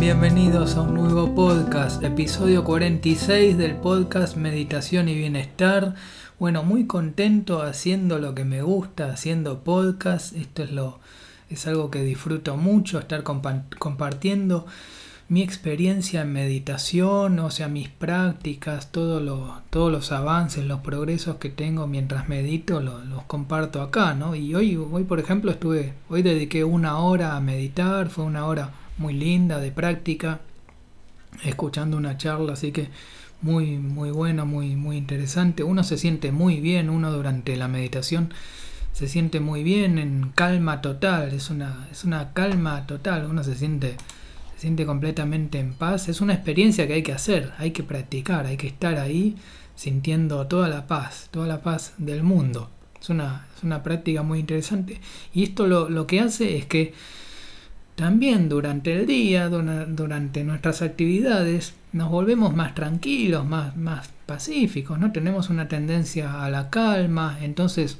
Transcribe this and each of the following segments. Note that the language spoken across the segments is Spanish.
Bienvenidos a un nuevo podcast, episodio 46 del podcast Meditación y Bienestar. Bueno, muy contento haciendo lo que me gusta, haciendo podcast. Esto es lo es algo que disfruto mucho, estar compartiendo mi experiencia en meditación, o sea, mis prácticas, todos los avances, los progresos que tengo mientras medito, los comparto acá, ¿no? Y hoy, hoy, por ejemplo, estuve, hoy dediqué una hora a meditar, fue una hora muy linda de práctica, escuchando una charla, así que muy, muy bueno, muy, muy interesante. Uno se siente muy bien, uno durante la meditación se siente muy bien, en calma total, es una, es una calma total, uno se siente siente completamente en paz. Es una experiencia que hay que hacer, hay que practicar, hay que estar ahí sintiendo toda la paz, toda la paz del mundo. Es una, es una práctica muy interesante. Y esto lo, lo, que hace es que también durante el día, durante nuestras actividades, nos volvemos más tranquilos, más, más pacíficos, ¿no? Tenemos una tendencia a la calma, entonces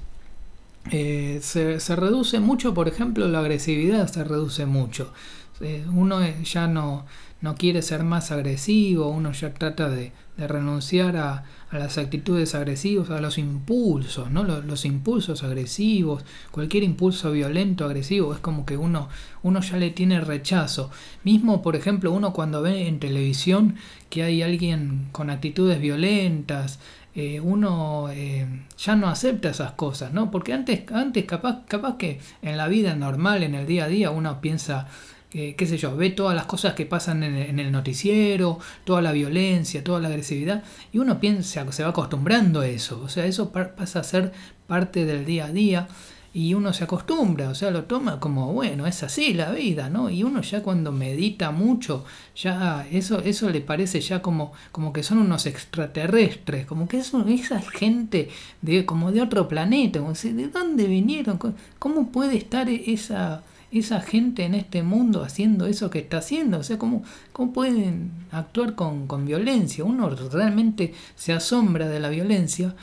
eh, se, reduce mucho, por ejemplo, la agresividad se reduce mucho. Eh, uno ya no, no quiere ser más agresivo, uno ya trata de, renunciar a, las actitudes agresivas, a los impulsos, ¿no? Los, impulsos agresivos, cualquier impulso violento, agresivo, es como que uno, uno ya le tiene rechazo. Mismo, por ejemplo, uno cuando ve en televisión que hay alguien con actitudes violentas, eh, uno eh, ya no acepta esas cosas, ¿no? Porque antes, antes capaz, capaz que en la vida normal, en el día a día, uno piensa qué sé yo, ve todas las cosas que pasan en el, noticiero, toda la violencia, toda la agresividad, y uno piensa, se va acostumbrando a eso, o sea, eso pasa a ser parte del día a día y uno se acostumbra, o sea, lo toma como, bueno, es así la vida, ¿no? Y uno ya cuando medita mucho, ya eso, eso le parece ya como, como que son unos extraterrestres, como que es esa gente de, como de otro planeta, ¿de dónde vinieron? ¿Cómo puede estar esa esa gente en este mundo haciendo eso que está haciendo? O sea, ¿cómo, cómo pueden actuar con, violencia? Uno realmente se asombra de la violencia.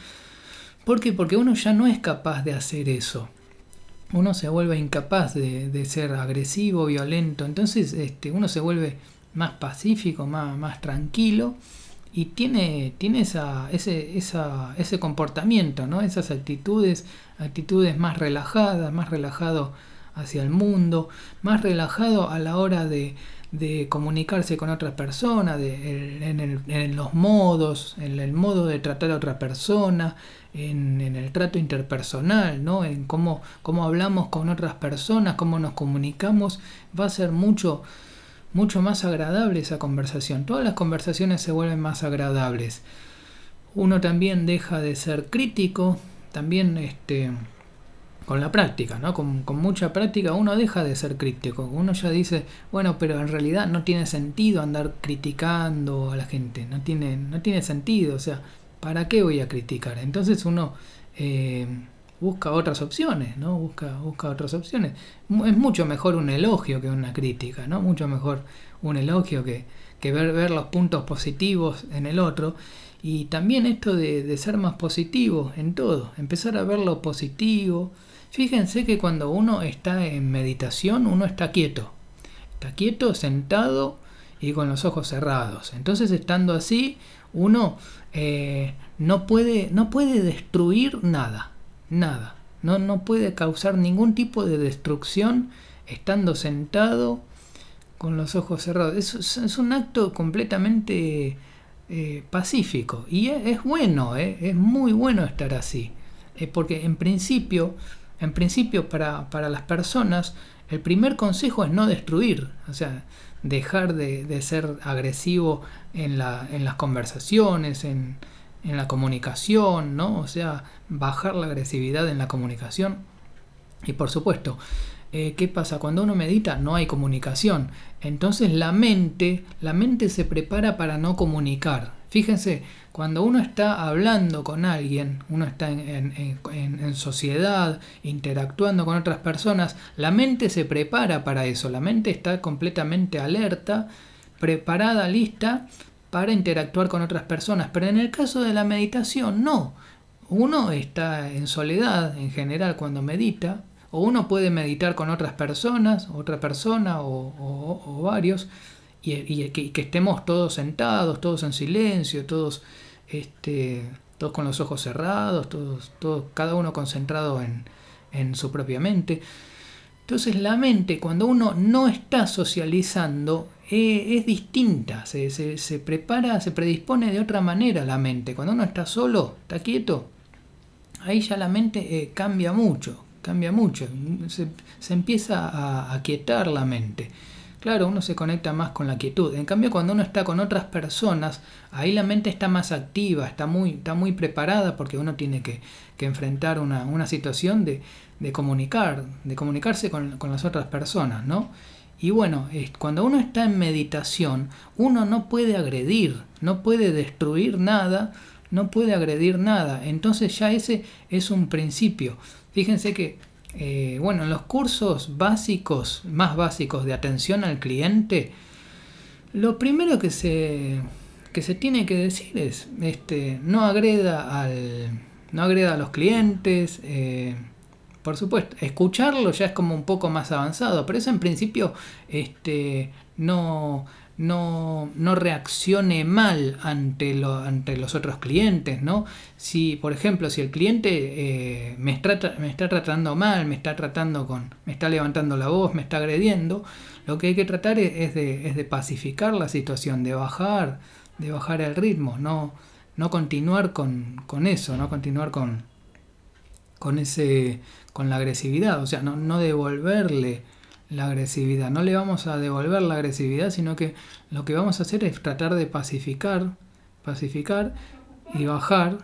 ¿Por qué? Porque uno ya no es capaz de hacer eso. Uno se vuelve incapaz de, ser agresivo, violento. Entonces este, uno se vuelve más pacífico, más, más tranquilo y tiene, tiene esa, ese, esa, ese comportamiento, ¿no? esas actitudes, actitudes más relajadas, más relajado hacia el mundo, más relajado a la hora de, comunicarse con otras personas, en, los modos, en el modo de tratar a otra persona, en, el trato interpersonal, ¿no? en cómo, cómo hablamos con otras personas, cómo nos comunicamos, va a ser mucho, mucho más agradable esa conversación. Todas las conversaciones se vuelven más agradables. Uno también deja de ser crítico, también este, con la práctica, ¿no? Con, mucha práctica uno deja de ser crítico. Uno ya dice, bueno, pero en realidad no tiene sentido andar criticando a la gente. No tiene, no tiene sentido. O sea, ¿para qué voy a criticar? Entonces uno eh, busca otras opciones, ¿no? Busca, busca otras opciones. Es mucho mejor un elogio que una crítica, ¿no? Mucho mejor un elogio que, que ver, ver los puntos positivos en el otro. Y también esto de, de ser más positivo en todo. Empezar a ver lo positivo Fíjense que cuando uno está en meditación, uno está quieto. Está quieto, sentado y con los ojos cerrados. Entonces, estando así, uno eh, no, puede, no puede destruir nada. Nada. No, no puede causar ningún tipo de destrucción estando sentado con los ojos cerrados. Es, es un acto completamente eh, pacífico. Y es, bueno, eh, es muy bueno estar así. porque en principio en principio, para, las personas, el primer consejo es no destruir, o sea, dejar de, ser agresivo en, la, en las conversaciones, en, la comunicación, ¿no? O sea, bajar la agresividad en la comunicación. Y por supuesto, eh, ¿qué pasa? Cuando uno medita no hay comunicación. Entonces la mente, la mente se prepara para no comunicar. Fíjense, cuando uno está hablando con alguien, uno está en, sociedad, interactuando con otras personas, la mente se prepara para eso, la mente está completamente alerta, preparada, lista para interactuar con otras personas. Pero en el caso de la meditación, no. Uno está en soledad en general cuando medita, o uno puede meditar con otras personas, otra persona o varios, y, que, estemos todos sentados, todos en silencio, todos, este, todos con los ojos cerrados, todos, todos, cada uno concentrado en, en su propia mente. Entonces la mente, cuando uno no está socializando, eh, es distinta, se, se, prepara, se predispone de otra manera la mente. Cuando uno está solo, está quieto, ahí ya la mente eh, cambia mucho, cambia mucho, se, se empieza a aquietar la mente. Claro, uno se conecta más con la quietud. En cambio, cuando uno está con otras personas, ahí la mente está más activa, está muy, está muy preparada porque uno tiene que, enfrentar una, situación de, comunicar, de comunicarse con, las otras personas, ¿no? Y bueno, cuando uno está en meditación, uno no puede agredir, no puede destruir nada, no puede agredir nada. Entonces ya ese es un principio. Fíjense que eh, bueno, en los cursos básicos, más básicos de atención al cliente, lo primero que se, que se tiene que decir es, este, no agreda al, no agreda a los clientes, eh, por supuesto, escucharlo ya es como un poco más avanzado, pero eso en principio este, no, no, no reaccione mal ante, ante los otros clientes, ¿no? Si, por ejemplo, si el cliente eh, me, está, me está tratando mal, me está tratando con, me está levantando la voz, me está agrediendo, lo que hay que tratar es, de, es de, pacificar la situación, de bajar, de bajar el ritmo, no, no continuar con, con eso, no continuar con, con ese, con la agresividad, o sea, no, no devolverle la agresividad. No le vamos a devolver la agresividad, sino que lo que vamos a hacer es tratar de pacificar, pacificar y bajar,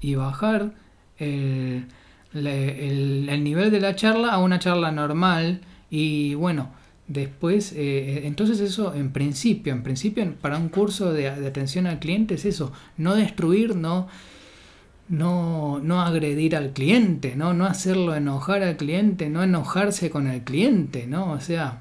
y bajar el, el, nivel de la charla a una charla normal. Y bueno, después, eh, entonces eso en principio, en principio para un curso de, de atención al cliente es eso, no destruir, no no, no agredir al cliente, ¿no? no hacerlo enojar al cliente, no enojarse con el cliente, ¿no? O sea,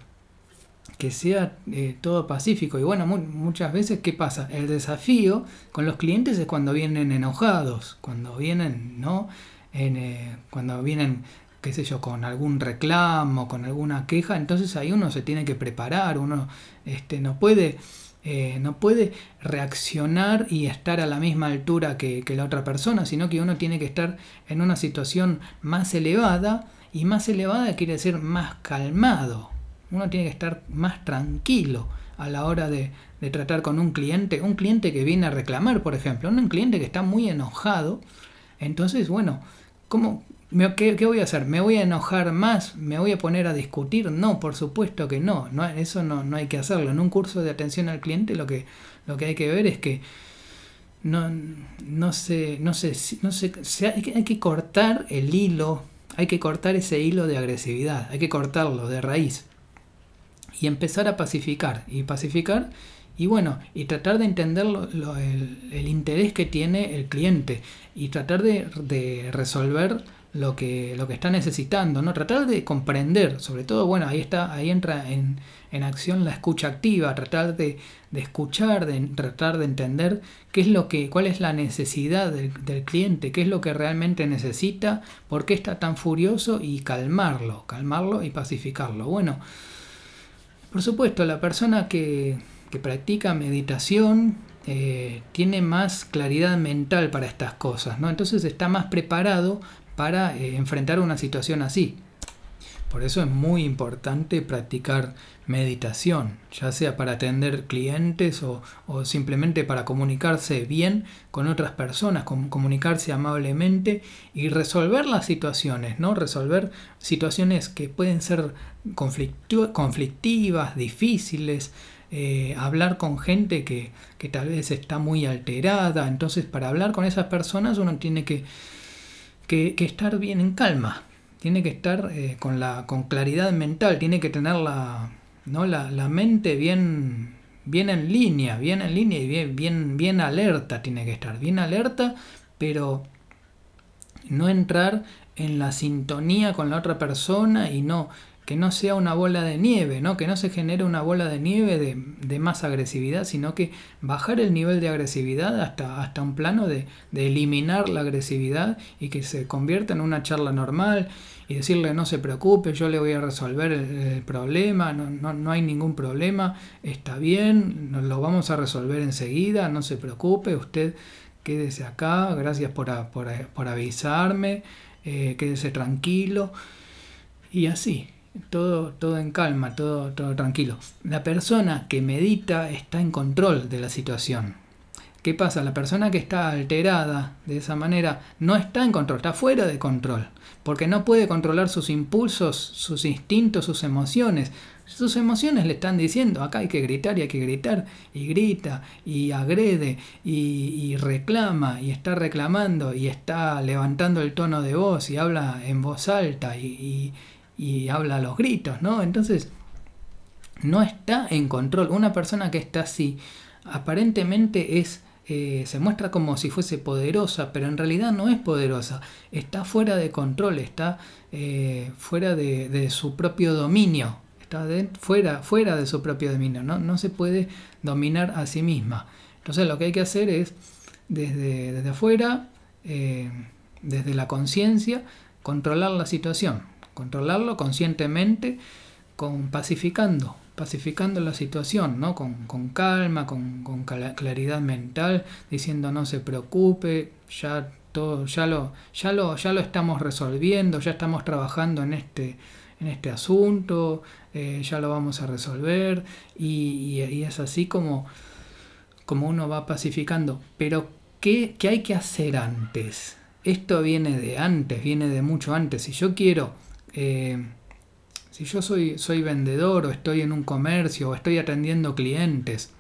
que sea eh, todo pacífico. Y bueno, muchas veces, ¿qué pasa? El desafío con los clientes es cuando vienen enojados, cuando vienen, ¿no? Eh, cuando vienen, qué sé yo, con algún reclamo, con alguna queja, entonces ahí uno se tiene que preparar, uno este, no puede eh, no puede reaccionar y estar a la misma altura que, la otra persona, sino que uno tiene que estar en una situación más elevada y más elevada quiere decir más calmado. Uno tiene que estar más tranquilo a la hora de, tratar con un cliente, un cliente que viene a reclamar, por ejemplo, un cliente que está muy enojado. Entonces, bueno, ¿cómo, ¿Qué, voy a hacer? ¿Me voy a enojar más? ¿Me voy a poner a discutir? No, por supuesto que no. eso no, no, hay que hacerlo. En un curso de atención al cliente lo que, lo que hay que ver es que no, no sé, no sé, no hay, que, hay que cortar el hilo, hay que cortar ese hilo de agresividad, hay que cortarlo de raíz y empezar a pacificar. Y pacificar y bueno, y tratar de entender el, interés que tiene el cliente y tratar de resolver lo que, lo que está necesitando, ¿no? Tratar de comprender, sobre todo, bueno, ahí está, ahí entra en, acción la escucha activa, tratar de, escuchar, de tratar de entender qué es lo que, cuál es la necesidad del, cliente, qué es lo que realmente necesita, por qué está tan furioso y calmarlo, calmarlo y pacificarlo. Bueno, por supuesto, la persona que, que practica meditación, eh, tiene más claridad mental para estas cosas, ¿no? Entonces está más preparado para eh, enfrentar una situación así. Por eso es muy importante practicar meditación, ya sea para atender clientes o, simplemente para comunicarse bien con otras personas, comunicarse amablemente y resolver las situaciones, ¿no? Resolver situaciones que pueden ser conflictivas, difíciles, eh, hablar con gente que, que tal vez está muy alterada. Entonces, para hablar con esas personas uno tiene que que, estar bien en calma, tiene que estar eh, con, la, con claridad mental, tiene que tener la, ¿no? la, mente bien, bien en línea, bien en línea y bien, bien, bien alerta tiene que estar, bien alerta, pero no entrar en la sintonía con la otra persona y no, que no sea una bola de nieve, ¿no? que no se genere una bola de nieve de, más agresividad, sino que bajar el nivel de agresividad hasta, hasta un plano de, eliminar la agresividad y que se convierta en una charla normal y decirle no se preocupe, yo le voy a resolver el, problema, no, no, hay ningún problema, está bien, lo vamos a resolver enseguida, no se preocupe, usted quédese acá, gracias por, por, avisarme, eh, quédese tranquilo y así todo, todo en calma, todo, todo tranquilo. La persona que medita está en control de la situación. ¿Qué pasa? La persona que está alterada de esa manera no está en control, está fuera de control, porque no puede controlar sus impulsos, sus instintos, sus emociones. Sus emociones le están diciendo, acá hay que gritar y hay que gritar, y grita, y agrede, y, reclama, y está reclamando, y está levantando el tono de voz, y habla en voz alta, y y habla a los gritos, ¿no? Entonces, no está en control. Una persona que está así, aparentemente es, eh, se muestra como si fuese poderosa, pero en realidad no es poderosa. Está fuera de control, está eh, fuera de, su propio dominio. Está fuera, fuera de su propio dominio, ¿no? no se puede dominar a sí misma. Entonces lo que hay que hacer es, desde, desde afuera, eh, desde la conciencia, controlar la situación controlarlo conscientemente, con pacificando, pacificando la situación, ¿no? con, calma, con, claridad mental, diciendo no se preocupe, ya todo, ya lo, ya lo, ya lo estamos resolviendo, ya estamos trabajando en este, en este asunto, eh, ya lo vamos a resolver, y, es así como, como uno va pacificando. Pero, ¿qué, ¿qué hay que hacer antes? Esto viene de antes, viene de mucho antes. Si yo quiero eh, si yo soy, soy vendedor o estoy en un comercio o estoy atendiendo clientes,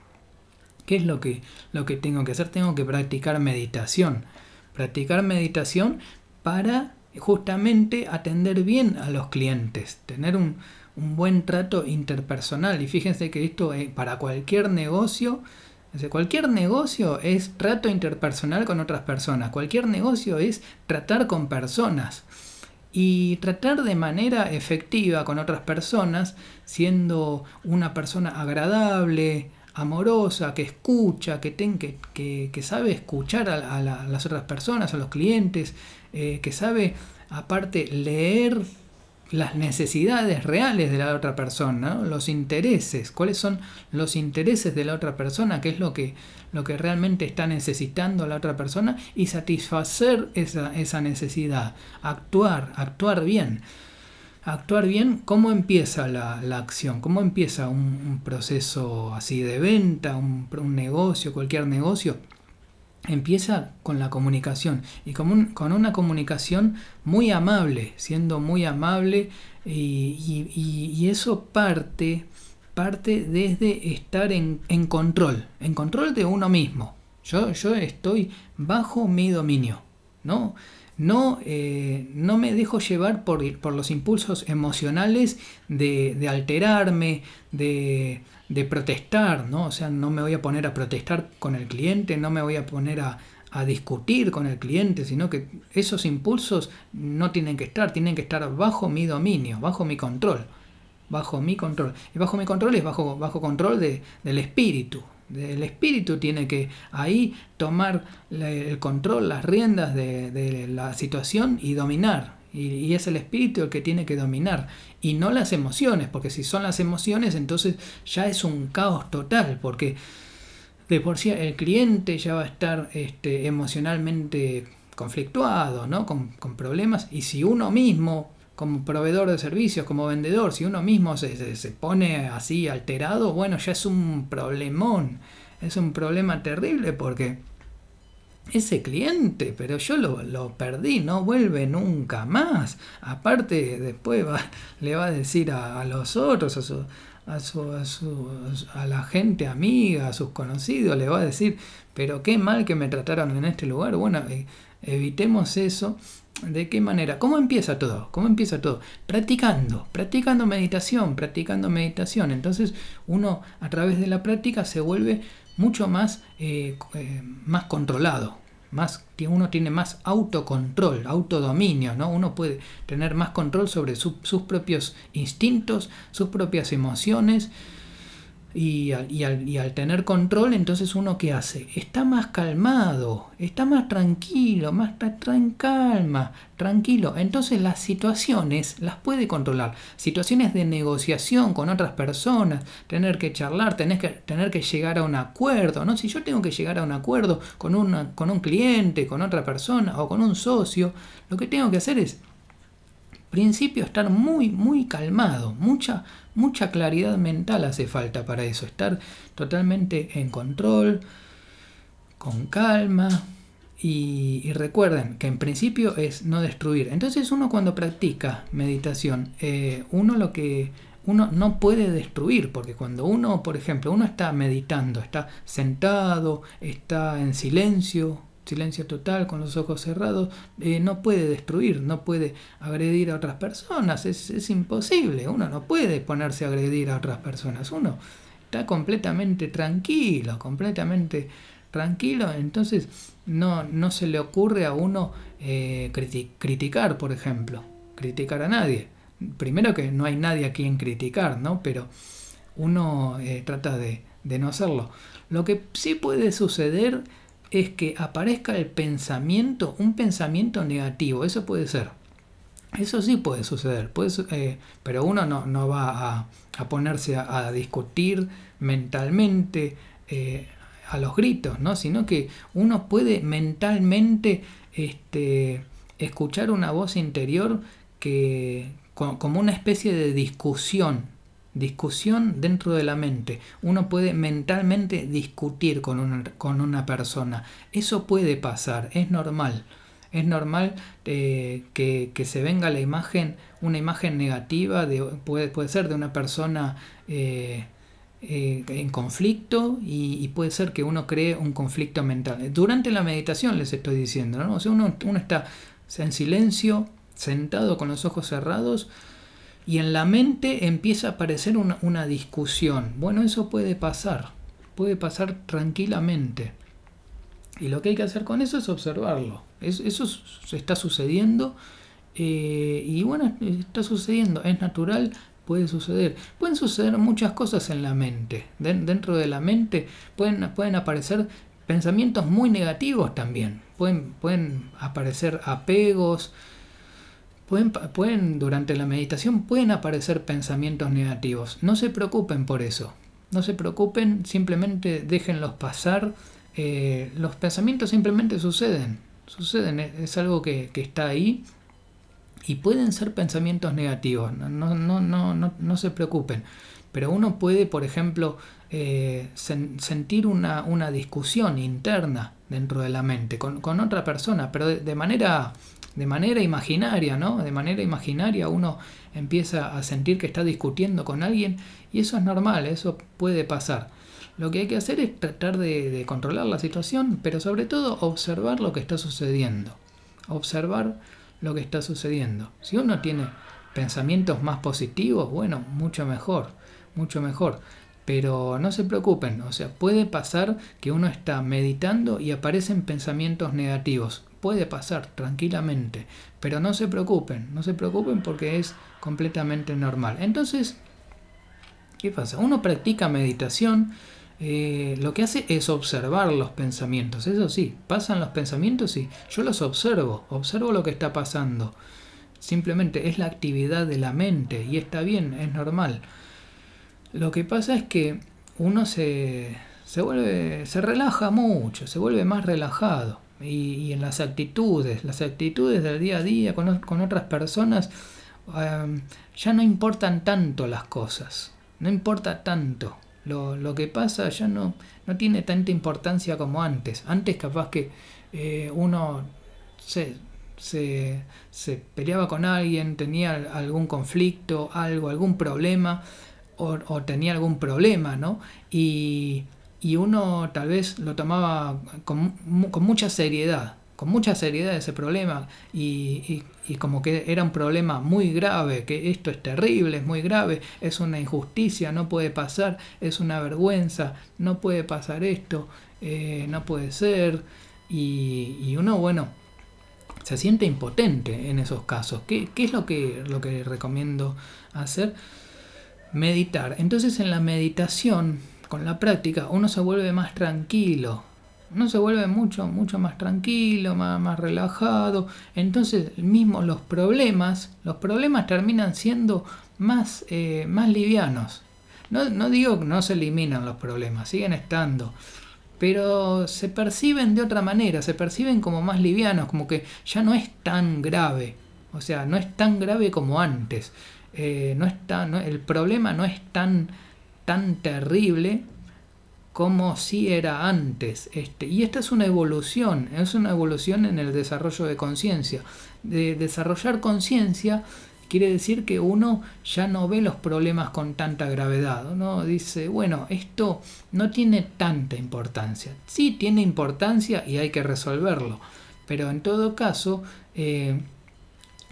¿qué es lo que, lo que tengo que hacer? Tengo que practicar meditación. Practicar meditación para justamente atender bien a los clientes, tener un, buen trato interpersonal. Y fíjense que esto eh, para cualquier negocio, cualquier negocio es trato interpersonal con otras personas, cualquier negocio es tratar con personas y tratar de manera efectiva con otras personas, siendo una persona agradable, amorosa, que escucha, que, que, sabe escuchar a, las otras personas, a los clientes, eh, que sabe aparte leer las necesidades reales de la otra persona, los intereses, cuáles son los intereses de la otra persona, qué es lo que, lo que realmente está necesitando la otra persona y satisfacer esa, esa necesidad, actuar, actuar bien. Actuar bien, ¿cómo empieza la, acción? ¿Cómo empieza un, proceso así de venta, un, un negocio, cualquier negocio? Empieza con la comunicación y con, una comunicación muy amable, siendo muy amable y, eso parte, parte desde estar en, control, en control de uno mismo. Yo, yo estoy bajo mi dominio, ¿no? No, eh, no me dejo llevar por, por los impulsos emocionales de, de alterarme, de, de protestar, ¿no? O sea, no me voy a poner a protestar con el cliente, no me voy a poner a, discutir con el cliente, sino que esos impulsos no tienen que estar, tienen que estar bajo mi dominio, bajo mi control, bajo mi control. Y bajo mi control es bajo, bajo control de, del espíritu. El espíritu tiene que ahí tomar el control, las riendas de, de la situación y dominar, y, es el espíritu el que tiene que dominar y no las emociones, porque si son las emociones entonces ya es un caos total, porque de por sí el cliente ya va a estar este, emocionalmente conflictuado, ¿no? Con, problemas, y si uno mismo, como proveedor de servicios, como vendedor, si uno mismo se, se pone así alterado, bueno, ya es un problemón, es un problema terrible porque ese cliente, pero yo lo, perdí, no vuelve nunca más. Aparte, después le va a decir a, los otros, a, su, a, su, a, la gente amiga, a sus conocidos, le va a decir, pero qué mal que me trataron en este lugar. Bueno, eh, evitemos eso. ¿De qué manera? ¿Cómo empieza todo? ¿Cómo empieza todo? Practicando, practicando meditación, practicando meditación. Entonces uno a través de la práctica se vuelve mucho más, eh, eh, más controlado, más, uno tiene más autocontrol, autodominio, ¿no? Uno puede tener más control sobre sus propios instintos, sus propias emociones y al, tener control, entonces uno qué hace? Está más calmado, está más tranquilo, más en calma, tranquilo. Entonces las situaciones las puede controlar. Situaciones de negociación con otras personas, tener que charlar, tener que, tener que llegar a un acuerdo. ¿no? Si yo tengo que llegar a un acuerdo con, una, con un cliente, con otra persona o con un socio, lo que tengo que hacer es principio estar muy, muy calmado, mucha, mucha claridad mental hace falta para eso, estar totalmente en control, con calma. Y, recuerden que en principio es no destruir. Entonces uno cuando practica meditación, eh, uno lo que uno no puede destruir, porque cuando uno, por ejemplo, uno está meditando, está sentado, está en silencio, silencio total, con los ojos cerrados, eh, no puede destruir, no puede agredir a otras personas, es, imposible, uno no puede ponerse a agredir a otras personas, uno está completamente tranquilo, completamente tranquilo, entonces no, no se le ocurre a uno eh, criticar, por ejemplo, criticar a nadie. Primero que no hay nadie a quien criticar, ¿no? Pero uno eh, trata de, de no hacerlo. Lo que sí puede suceder es que aparezca el pensamiento, un pensamiento negativo. Eso puede ser. Eso sí puede suceder. Eh, pero uno no, va a, ponerse a, discutir mentalmente eh, a los gritos, ¿no? sino que uno puede mentalmente este, escuchar una voz interior que como una especie de discusión discusión dentro de la mente. Uno puede mentalmente discutir con una, con una persona. Eso puede pasar, es normal. Es normal eh, que, se venga la imagen, una imagen negativa, de, puede, puede ser de una persona eh, eh, en conflicto y, puede ser que uno cree un conflicto mental. Durante la meditación les estoy diciendo, ¿no? O uno, uno está en silencio, sentado con los ojos cerrados, y en la mente empieza a aparecer una, discusión. Bueno, eso puede pasar, puede pasar tranquilamente. Y lo que hay que hacer con eso es observarlo. eso se está sucediendo eh, y bueno, está sucediendo, es natural, puede suceder. Pueden suceder muchas cosas en la mente. dentro de la mente pueden, pueden aparecer pensamientos muy negativos también. Pueden, pueden aparecer apegos, Pueden, durante la meditación pueden aparecer pensamientos negativos. No se preocupen por eso. No se preocupen, simplemente déjenlos pasar. Eh, los pensamientos simplemente suceden. Suceden, es, algo que, está ahí. Y pueden ser pensamientos negativos. No, no, no, no, no se preocupen. Pero uno puede, por ejemplo, eh, sentir una, una, discusión interna dentro de la mente con, con otra persona, pero de manera de manera imaginaria, ¿no? De manera imaginaria uno empieza a sentir que está discutiendo con alguien y eso es normal, eso puede pasar. Lo que hay que hacer es tratar de, controlar la situación, pero sobre todo observar lo que está sucediendo. Observar lo que está sucediendo. Si uno tiene pensamientos más positivos, bueno, mucho mejor, mucho mejor. Pero no se preocupen, o sea, puede pasar que uno está meditando y aparecen pensamientos negativos puede pasar tranquilamente, pero no se preocupen, no se preocupen porque es completamente normal. Entonces, ¿qué pasa? Uno practica meditación, eh, lo que hace es observar los pensamientos, eso sí, pasan los pensamientos y yo los observo, observo lo que está pasando. Simplemente es la actividad de la mente y está bien, es normal. Lo que pasa es que uno se, se vuelve, se relaja mucho, se vuelve más relajado y, en las actitudes, las actitudes del día a día con, otras personas, em, ya no importan tanto las cosas, no importa tanto. Lo, lo, que pasa ya no, no tiene tanta importancia como antes. Antes capaz que eh, uno se, se, se, peleaba con alguien, tenía algún conflicto, algo, algún problema, o, tenía algún problema, ¿no? Y uno tal vez lo tomaba con, mucha seriedad, con mucha seriedad ese problema y, como que era un problema muy grave, que esto es terrible, es muy grave, es una injusticia, no puede pasar, es una vergüenza, no puede pasar esto, eh, no puede ser, y, uno, bueno, se siente impotente en esos casos. ¿Qué, es lo que, lo que recomiendo hacer? Meditar. Entonces en la meditación, con la práctica, uno se vuelve más tranquilo, uno se vuelve mucho, mucho más tranquilo, más, más relajado. Entonces, mismo los problemas, los problemas terminan siendo más, eh, más livianos. No, no digo que no se eliminan los problemas, siguen estando. Pero se perciben de otra manera, se perciben como más livianos, como que ya no es tan grave. O sea, no es tan grave como antes. Eh, no está, el problema no es tan, tan terrible como si era antes. Este, y esta es una evolución, es una evolución en el desarrollo de conciencia. De desarrollar conciencia quiere decir que uno ya no ve los problemas con tanta gravedad. Uno dice, bueno, esto no tiene tanta importancia. Sí tiene importancia y hay que resolverlo. Pero en todo caso, eh,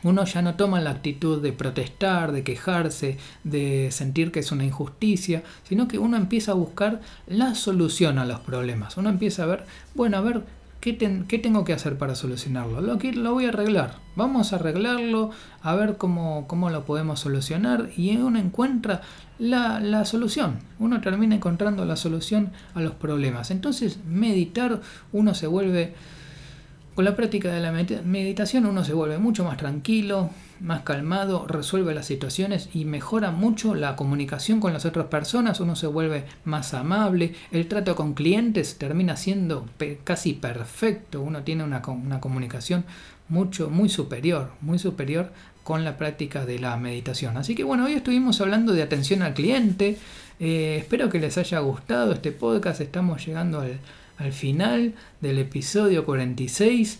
uno ya no toma la actitud de protestar, de quejarse, de sentir que es una injusticia, sino que uno empieza a buscar la solución a los problemas. Uno empieza a ver, bueno, a ver, ¿qué, tengo que hacer para solucionarlo? Lo, lo voy a arreglar. Vamos a arreglarlo, a ver cómo, cómo lo podemos solucionar y uno encuentra la solución. Uno termina encontrando la solución a los problemas. Entonces, meditar, uno se vuelve con la práctica de la meditación uno se vuelve mucho más tranquilo, más calmado, resuelve las situaciones y mejora mucho la comunicación con las otras personas, uno se vuelve más amable, el trato con clientes termina siendo casi perfecto, uno tiene una, comunicación mucho, muy superior, muy superior con la práctica de la meditación. Así que bueno, hoy estuvimos hablando de atención al cliente, eh, espero que les haya gustado este podcast, estamos llegando al al final del episodio 46.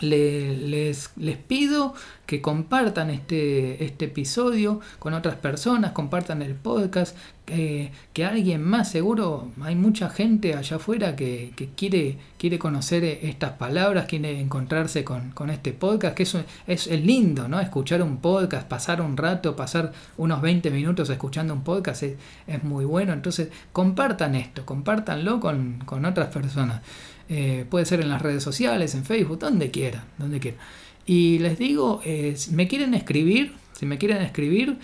Les, les, pido que compartan este, este, episodio con otras personas, compartan el podcast, que alguien más, seguro hay mucha gente allá afuera que, quiere, quiere conocer estas palabras, quiere encontrarse con, este podcast, que eso es, es, lindo, ¿no? Escuchar un podcast, pasar un rato, pasar unos 20 minutos escuchando un podcast es, es muy bueno, entonces compartan esto, compártanlo con, con otras personas. Eh, puede ser en las redes sociales, en Facebook, donde quieran, donde quieran. Y les digo, eh, me quieren escribir, si me quieren escribir,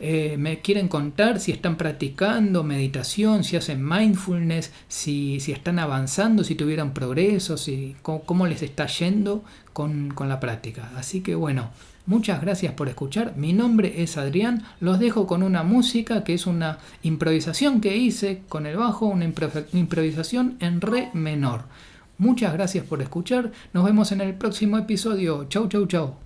eh, me quieren contar si están practicando meditación, si hacen mindfulness, si, si están avanzando, si tuvieron progresos, si, cómo, les está yendo con, con, la práctica. Así que bueno, muchas gracias por escuchar. Mi nombre es Adrián. Los dejo con una música que es una improvisación que hice con el bajo, una improvisación en re menor. Muchas gracias por escuchar. Nos vemos en el próximo episodio. Chau, chau, chau.